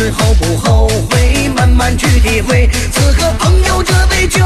最后不后悔，慢慢去体会，此刻朋友这杯酒。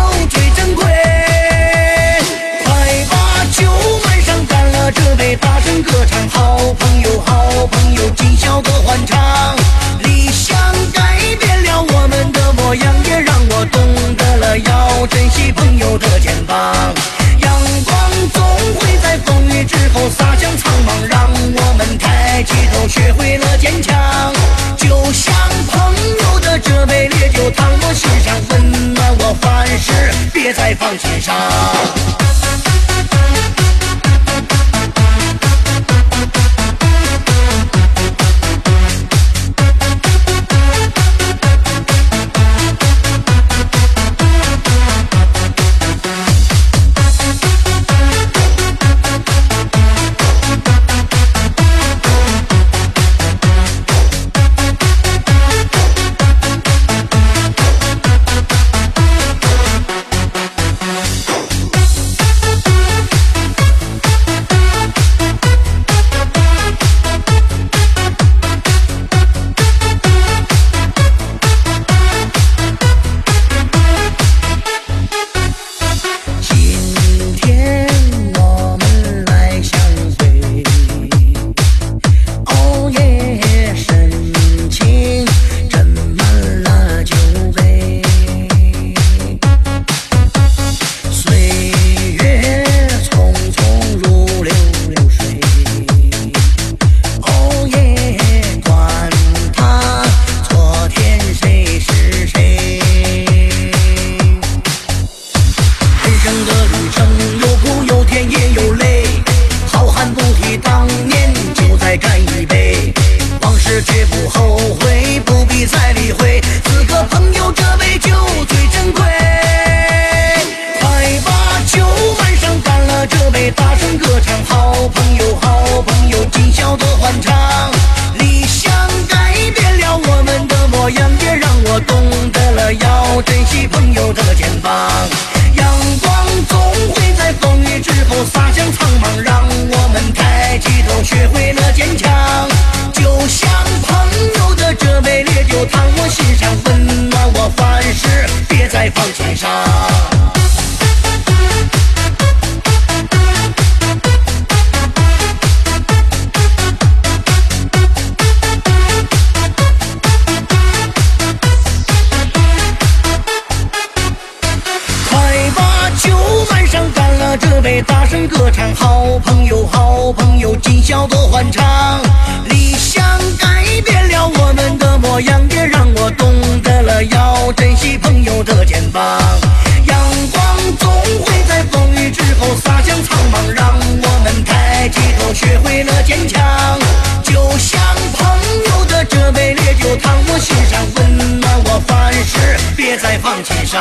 Ah. 大声歌唱，好朋友好朋友，今宵多欢畅。理想改变了我们的模样，也让我懂得了要珍惜朋友的肩膀。阳光总会在风雨之后洒向苍茫，让我们抬起头，学会了坚强。就像朋友的这杯烈酒，烫我心上，温暖我凡事，别再放弃伤。